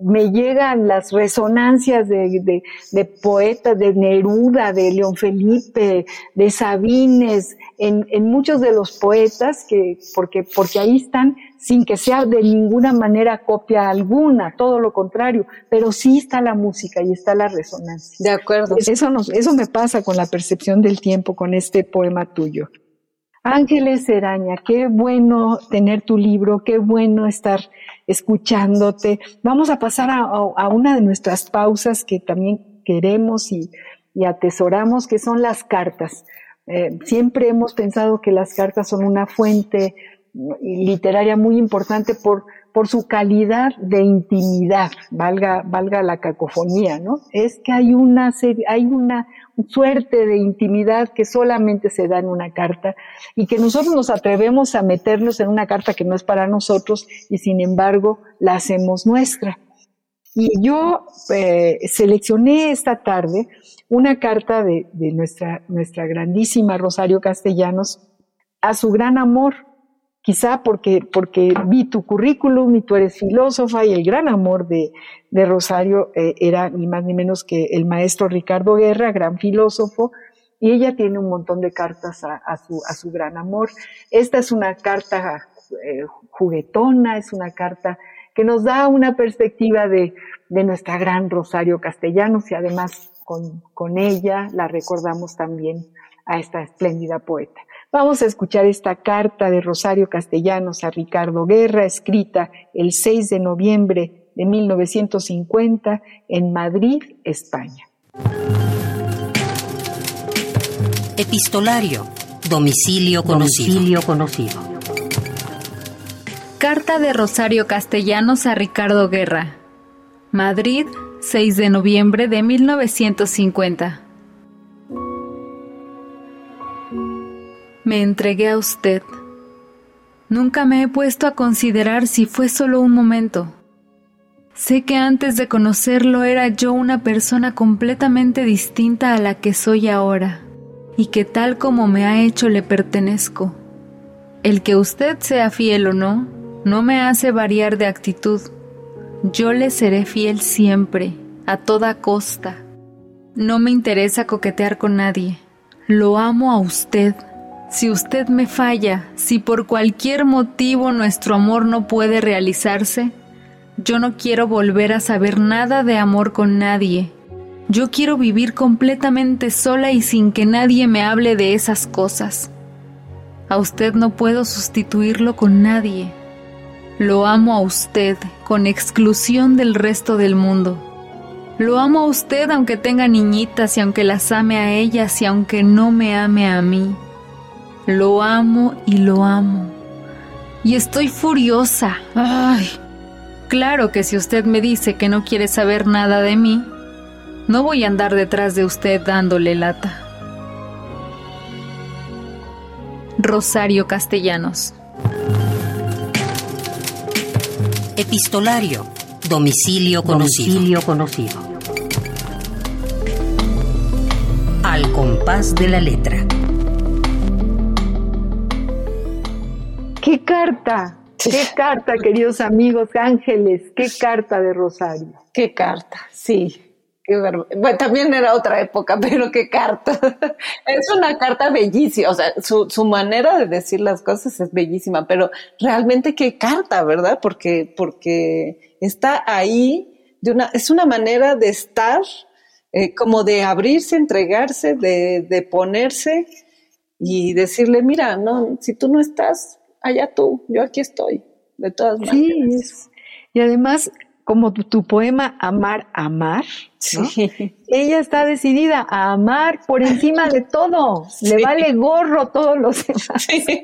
me llegan las resonancias de, de, poetas, de Neruda, de León Felipe, de Sabines, en, en, muchos de los poetas, que, porque, porque ahí están sin que sea de ninguna manera copia alguna, todo lo contrario, pero sí está la música y está la resonancia. De acuerdo. Eso, nos, eso me pasa con la percepción del tiempo, con este poema tuyo. Ángeles Eraña, qué bueno tener tu libro, qué bueno estar escuchándote. Vamos a pasar a, una de nuestras pausas que también queremos y, atesoramos, que son las cartas. Eh, siempre hemos pensado que las cartas son una fuente literaria muy importante por, por su calidad de intimidad, valga, valga la cacofonía, ¿no? Es que hay una, hay una suerte de intimidad que solamente se da en una carta y que nosotros nos atrevemos a meternos en una carta que no es para nosotros y sin embargo la hacemos nuestra. Y yo eh, seleccioné esta tarde una carta de, de nuestra, nuestra grandísima Rosario Castellanos a su gran amor, quizá porque, porque vi tu currículum y tú eres filósofa y el gran amor de, de Rosario eh, era ni más ni menos que el maestro Ricardo Guerra, gran filósofo, y ella tiene un montón de cartas a, su, a su gran amor. Esta es una carta eh, juguetona, es una carta que nos da una perspectiva de, de nuestra gran Rosario Castellanos y además con, con ella la recordamos también a esta espléndida poeta. Vamos a escuchar esta carta de Rosario Castellanos a Ricardo Guerra, escrita el 6 de noviembre de 1950 en Madrid, España. Epistolario. Domicilio conocido. Domicilio conocido. Carta de Rosario Castellanos a Ricardo Guerra. Madrid, 6 de noviembre de 1950. Me entregué a usted. Nunca me he puesto a considerar si fue solo un momento. Sé que antes de conocerlo era yo una persona completamente distinta a la que soy ahora, y que tal como me ha hecho le pertenezco. El que usted sea fiel o no, no me hace variar de actitud. Yo le seré fiel siempre, a toda costa. No me interesa coquetear con nadie. Lo amo a usted Si usted me falla, si por cualquier motivo nuestro amor no puede realizarse, yo no quiero volver a saber nada de amor con nadie. Yo quiero vivir completamente sola y sin que nadie me hable de esas cosas. A usted no puedo sustituirlo con nadie. Lo amo a usted con exclusión del resto del mundo. Lo amo a usted aunque tenga niñitas y aunque las ame a ellas y aunque no me ame a mí. Lo amo y lo amo. Y estoy furiosa. Ay. Claro que si usted me dice que no quiere saber nada de mí, no voy a andar detrás de usted dándole lata. Rosario Castellanos. Epistolario. Domicilio conocido. Domicilio conocido. Al compás de la letra. ¡Qué carta! ¡Qué carta, queridos amigos ángeles! ¡Qué carta de Rosario! ¡Qué carta! Sí. Qué bueno, también era otra época, pero qué carta. es una carta bellísima, o sea, su, su, manera de decir las cosas es bellísima, pero realmente qué carta, ¿verdad? Porque, porque está ahí, de una, es una manera de estar, eh, como de abrirse, entregarse, de, de ponerse y decirle, mira, no, si tú no estás, allá tú, yo aquí estoy, de todas maneras. Sí, y además, como tu, tu, poema Amar, Amar, ¿no? sí. ella está decidida a amar por encima de todo. Sí. Le vale gorro todos los demás. Sí.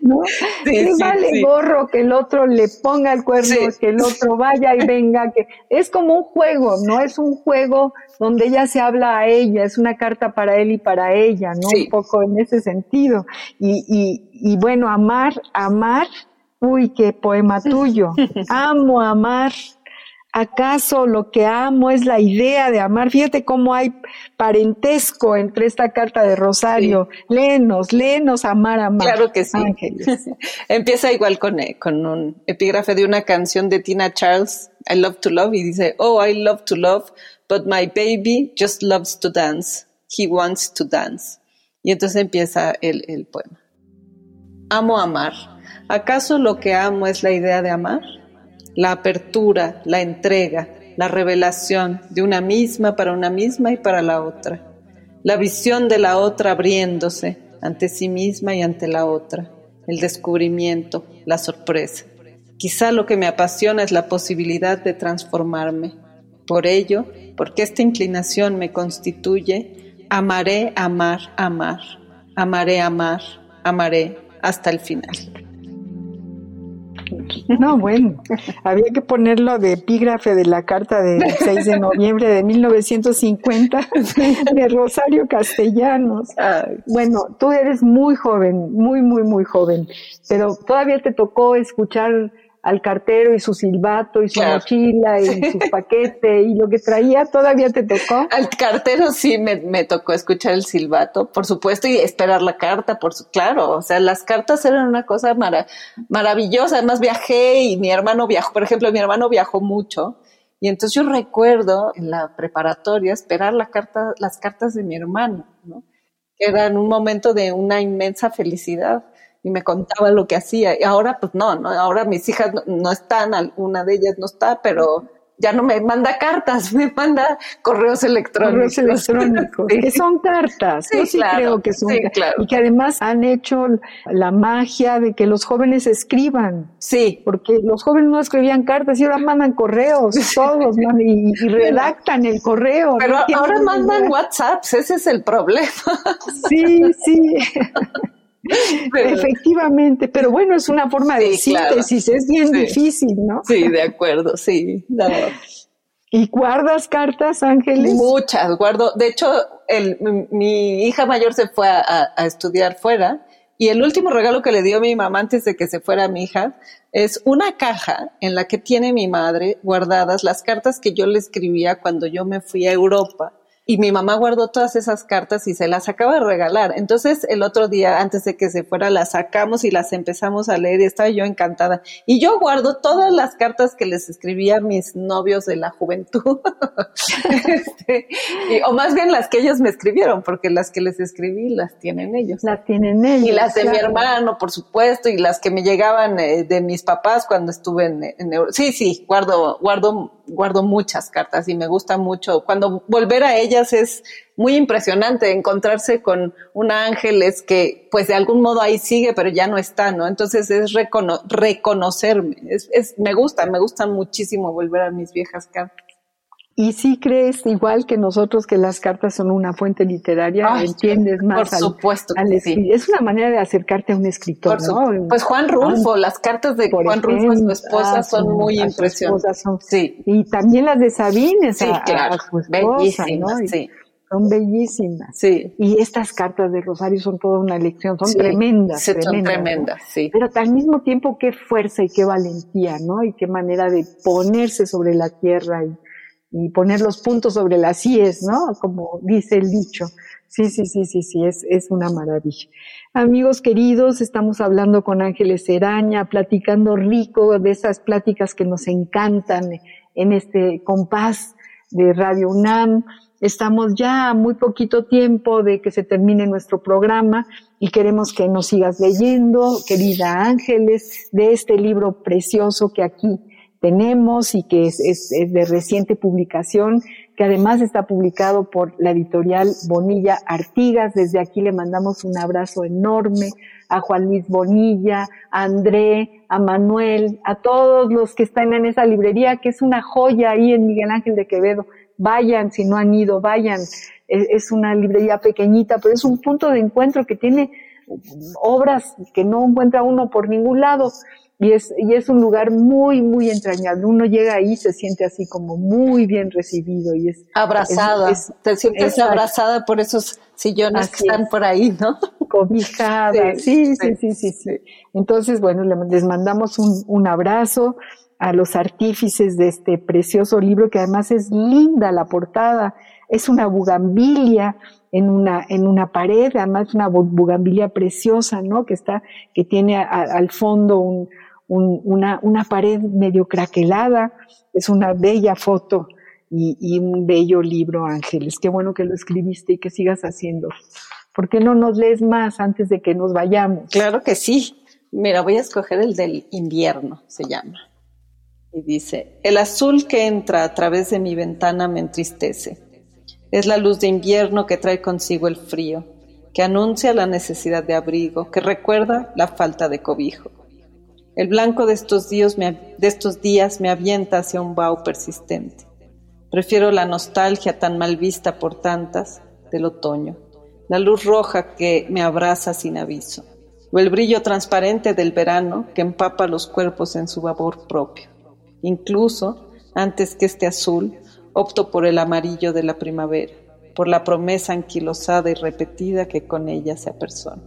¿no? Le vale gorro que el otro le ponga el cuerno, que el otro vaya y venga. que Es como un juego, no es un juego donde ella se habla a ella, es una carta para él y para ella, ¿no? Un poco en ese sentido. Y, y, y bueno, amar, amar, uy, qué poema tuyo. Amo amar. ¿Acaso lo que amo es la idea de amar? Fíjate cómo hay parentesco entre esta carta de Rosario. Sí. Léenos, léenos amar, amar. Claro que sí. Ángeles. Empieza igual con, con un epígrafe de una canción de Tina Charles, I Love to Love, y dice, Oh, I love to love, but my baby just loves to dance. He wants to dance. Y entonces empieza el, el poema. Amo amar. ¿Acaso lo que amo es la idea de amar? La apertura, la entrega, la revelación de una misma para una misma y para la otra. La visión de la otra abriéndose ante sí misma y ante la otra. El descubrimiento, la sorpresa. Quizá lo que me apasiona es la posibilidad de transformarme. Por ello, porque esta inclinación me constituye, amaré, amar, amar. Amaré, amar, amaré hasta el final. No, bueno, había que ponerlo de epígrafe de la carta del 6 de noviembre de 1950 de Rosario Castellanos. Bueno, tú eres muy joven, muy, muy, muy joven, pero todavía te tocó escuchar al cartero y su silbato y su claro. mochila y su paquete y lo que traía, ¿todavía te tocó? Al cartero sí me, me, tocó escuchar el silbato, por supuesto, y esperar la carta, por su, claro, o sea, las cartas eran una cosa mara, maravillosa, además viajé y mi hermano viajó, por ejemplo, mi hermano viajó mucho, y entonces yo recuerdo en la preparatoria esperar la carta, las cartas de mi hermano, ¿no? que eran un momento de una inmensa felicidad y me contaba lo que hacía. Y ahora, pues no, no ahora mis hijas no, no, están, alguna de ellas no está, pero ya no me manda cartas, me manda correos electrónicos. Correos electrónicos, sí. que son cartas, sí, yo sí claro, creo que son sí, claro. y que además han hecho la magia de que los jóvenes escriban. Sí. Porque los jóvenes no escribían cartas y ahora mandan correos, todos, man, y, y, redactan el correo. Pero ¿no? ahora mandan WhatsApps, ese es el problema. Sí, sí. Efectivamente, pero bueno, es una forma de sí, síntesis, claro. es bien sí. difícil, ¿no? Sí, de acuerdo, sí. No. ¿Y guardas cartas, Ángeles? Muchas, guardo. De hecho, el, mi hija mayor se fue a, a, estudiar fuera y el último regalo que le dio mi mamá antes de que se fuera mi hija es una caja en la que tiene mi madre guardadas las cartas que yo le escribía cuando yo me fui a Europa y mi mamá guardó todas esas cartas y se las acaba de regalar. Entonces, el otro día, antes de que se fuera, las sacamos y las empezamos a leer y estaba yo encantada. Y yo guardo todas las cartas que les escribía a mis novios de la juventud. Este, o más bien las que ellos me escribieron, porque las que les escribí las tienen ellos. Las tienen ellos. Y las de mi hermano, por supuesto, y las que me llegaban eh, de mis papás cuando estuve en, en Sí, sí, guardo, guardo, guardo muchas cartas y me gusta mucho. Cuando volver a ellas es muy impresionante encontrarse con un ángeles que pues de algún modo ahí sigue, pero ya no está, ¿no? Entonces es reconocerme. Es, es, me gusta, me gustan muchísimo volver a mis viejas cartas. Y si crees, igual que nosotros, que las cartas son una fuente literaria, entiendes más por supuesto al, Es una manera de acercarte a un escritor, ¿no? Pues Juan Rulfo, las cartas de Juan Rulfo a su esposa ah, son muy impresionantes. sí. Y también las de Sabine, sí, claro, bellísimas, sí. Son bellísimas. Sí. Y estas cartas de Rosario son toda una lección, son tremendas. Sí, tremendas, son tremendas, sí. Pero al mismo tiempo qué fuerza y qué valentía, ¿no? Y qué manera de ponerse sobre la tierra y y poner los puntos sobre las IES, ¿no? Como dice el dicho. Sí, sí, sí, sí, sí, es, es una maravilla. Amigos queridos, estamos hablando con Ángeles Eraña, platicando rico de esas pláticas que nos encantan en este compás de Radio UNAM. Estamos ya a muy poquito tiempo de que se termine nuestro programa y queremos que nos sigas leyendo, querida Ángeles, de este libro precioso que aquí tenemos y que es, de reciente publicación, que además está publicado por la editorial Bonilla Artigas. Desde aquí le mandamos un abrazo enorme a Juan Luis Bonilla, a André, a Manuel, a todos los que están en esa librería, que es una joya ahí en Miguel Ángel de Quevedo. Vayan, si no han ido, vayan. Es, una librería pequeñita, pero es un punto de encuentro que tiene obras que no encuentra uno por ningún lado y es, y es un lugar muy, muy entrañable. Uno llega ahí y se siente así como muy bien recibido y es abrazada. Te sientes abrazada por esos sillones que están por ahí, ¿no? Cobijada. Sí sí, sí, sí, sí, Entonces, bueno, les mandamos un, un abrazo a los artífices de este precioso libro que además es linda la portada. Es una bugambilia en una, en una pared, además una bugambilia preciosa, ¿no? Que está, que tiene al fondo un, una, una, pared medio craquelada, es una bella foto y, un bello libro, Ángeles. Qué bueno que lo escribiste y que sigas haciendo. ¿Por qué no nos lees más antes de que nos vayamos? Claro que sí. Mira, voy a escoger el del invierno, se llama. Y dice, el azul que entra a través de mi ventana me entristece. Es la luz de invierno que trae consigo el frío, que anuncia la necesidad de abrigo, que recuerda la falta de cobijo. El blanco de estos, días me, avienta hacia un vaho persistente. Prefiero la nostalgia tan mal vista por tantas del otoño, la luz roja que me abraza sin aviso, o el brillo transparente del verano que empapa los cuerpos en su vapor propio. Incluso, antes que este azul, opto por el amarillo de la primavera, por la promesa anquilosada y repetida que con ella se apersona.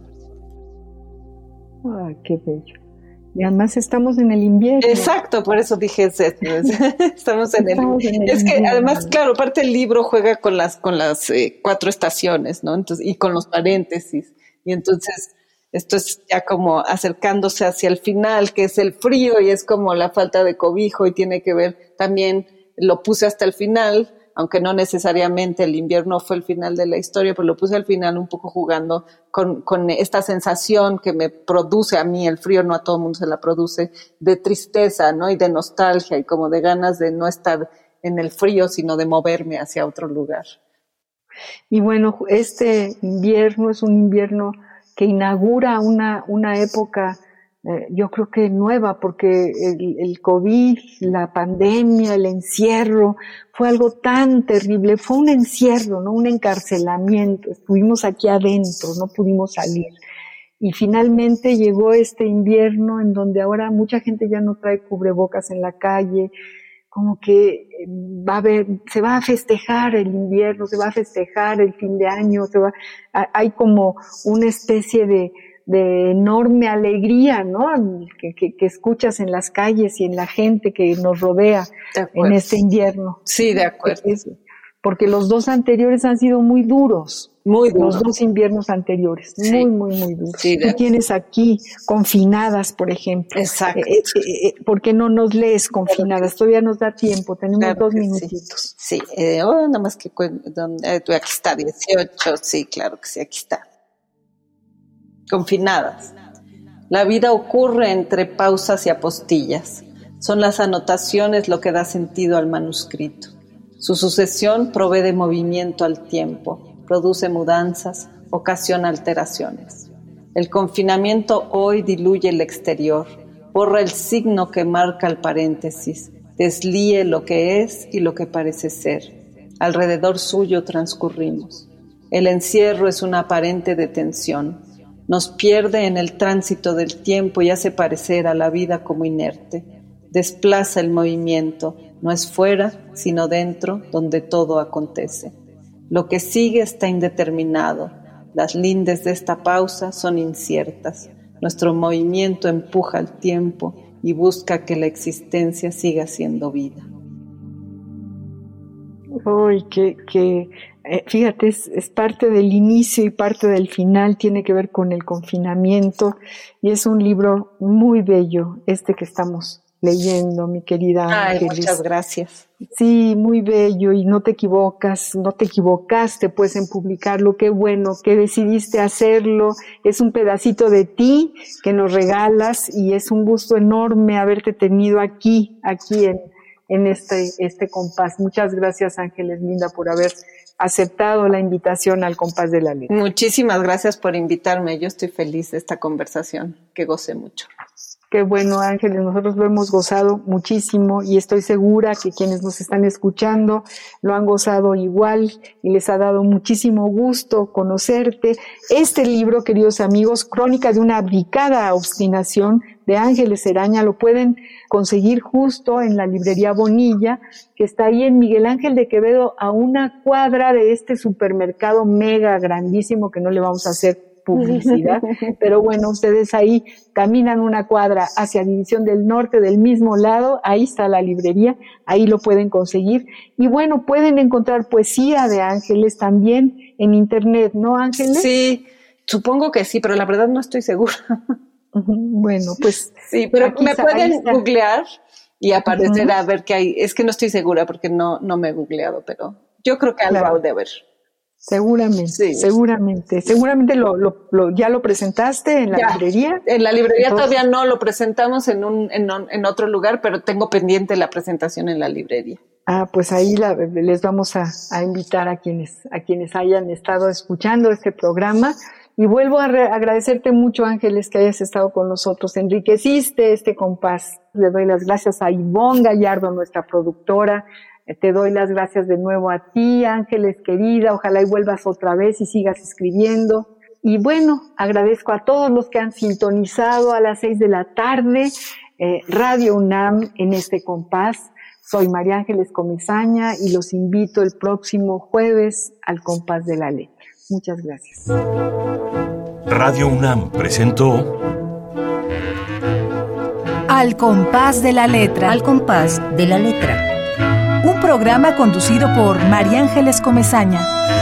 ¡Ah, qué bello! Y además estamos en el invierno. Exacto, por eso dije estamos en el, Es que además, claro, aparte el libro juega con las con las eh, cuatro estaciones, ¿no? Entonces y con los paréntesis y entonces esto es ya como acercándose hacia el final, que es el frío y es como la falta de cobijo y tiene que ver también lo puse hasta el final aunque no necesariamente el invierno fue el final de la historia, pero lo puse al final un poco jugando con, con esta sensación que me produce a mí, el frío no a todo el mundo se la produce, de tristeza, ¿no? Y de nostalgia y como de ganas de no estar en el frío, sino de moverme hacia otro lugar. Y bueno, este invierno es un invierno que inaugura una, una época eh, yo creo que nueva, porque el, COVID, la pandemia, el encierro, fue algo tan terrible, fue un encierro, ¿no? Un encarcelamiento, estuvimos aquí adentro, no pudimos salir. Y finalmente llegó este invierno en donde ahora mucha gente ya no trae cubrebocas en la calle, como que eh, va a haber, se va a festejar el invierno, se va a festejar el fin de año, se va, hay como una especie de, de enorme alegría, ¿no? Que, que, escuchas en las calles y en la gente que nos rodea en este invierno. Sí, de acuerdo. porque los dos anteriores han sido muy duros. Muy duros. Los dos inviernos anteriores, Sí. muy, muy, muy duros. Sí, Tú tienes aquí confinadas, por ejemplo. Exacto. Eh, eh, eh, ¿Por qué no nos lees confinadas? Todavía nos da tiempo, tenemos Claro dos sí. minutitos. Sí, eh, oh, nada más que eh, aquí está, 18, sí, claro que sí, aquí está. Confinadas. La vida ocurre entre pausas y apostillas. Son las anotaciones lo que da sentido al manuscrito. Su sucesión provee de movimiento al tiempo, produce mudanzas, ocasiona alteraciones. El confinamiento hoy diluye el exterior, borra el signo que marca el paréntesis, deslíe lo que es y lo que parece ser. Alrededor suyo transcurrimos. El encierro es una aparente detención. Nos pierde en el tránsito del tiempo y hace parecer a la vida como inerte. Desplaza el movimiento, no es fuera, sino dentro, donde todo acontece. Lo que sigue está indeterminado. Las lindes de esta pausa son inciertas. Nuestro movimiento empuja al tiempo y busca que la existencia siga siendo vida. Uy, eh, fíjate, es, es parte del inicio y parte del final, tiene que ver con el confinamiento y es un libro muy bello, este que estamos leyendo, mi querida Ay, muchas gracias. Sí, muy bello y no te equivocas, no te equivocaste pues en publicarlo, qué bueno que decidiste hacerlo, es un pedacito de ti que nos regalas y es un gusto enorme haberte tenido aquí, aquí en, en este, este compás. Muchas gracias Ángeles Linda por haber aceptado la invitación al compás de la letra. Muchísimas gracias por invitarme. Yo estoy feliz de esta conversación, que goce mucho. Qué bueno, Ángeles, nosotros lo hemos gozado muchísimo y estoy segura que quienes nos están escuchando lo han gozado igual y les ha dado muchísimo gusto conocerte. Este libro, queridos amigos, Crónica de una abdicada obstinación de Ángeles Eraña, lo pueden conseguir justo en la librería Bonilla, que está ahí en Miguel Ángel de Quevedo, a una cuadra de este supermercado mega grandísimo que no le vamos a hacer publicidad, pero bueno, ustedes ahí caminan una cuadra hacia División del Norte del mismo lado, ahí está la librería, ahí lo pueden conseguir y bueno, pueden encontrar poesía de Ángeles también en internet, ¿no Ángeles? Sí, supongo que sí, pero la verdad no estoy segura. Bueno, pues Sí, pero me está, pueden googlear y aparecer Ujú. a ver qué hay. Es que no estoy segura porque no, no me he googleado, pero yo creo que algo Claro. ha de haber. Seguramente, Sí. seguramente, seguramente lo, lo- lo- ya lo presentaste en la Ya. librería. En la librería Entonces- todavía no lo presentamos en, un, en, un- en otro lugar, pero tengo pendiente la presentación en la librería. Ah, pues ahí la- les vamos a, a invitar a quienes, a quienes hayan estado escuchando este programa. Y vuelvo a re- agradecerte mucho, Ángeles, que hayas estado con nosotros. Enriqueciste este compás. Le doy las gracias a Ivonne Gallardo, nuestra productora. Te doy las gracias de nuevo a ti, Ángeles, querida. Ojalá y vuelvas otra vez y sigas escribiendo. Y bueno, agradezco a todos los que han sintonizado a las seis de la tarde eh, Radio UNAM en este compás. Soy María Ángeles Comezaña y los invito el próximo jueves al compás de la letra. Muchas gracias. Radio UNAM presentó Al compás de la letra. Al compás de la letra. Programa conducido por María Ángeles Comezaña.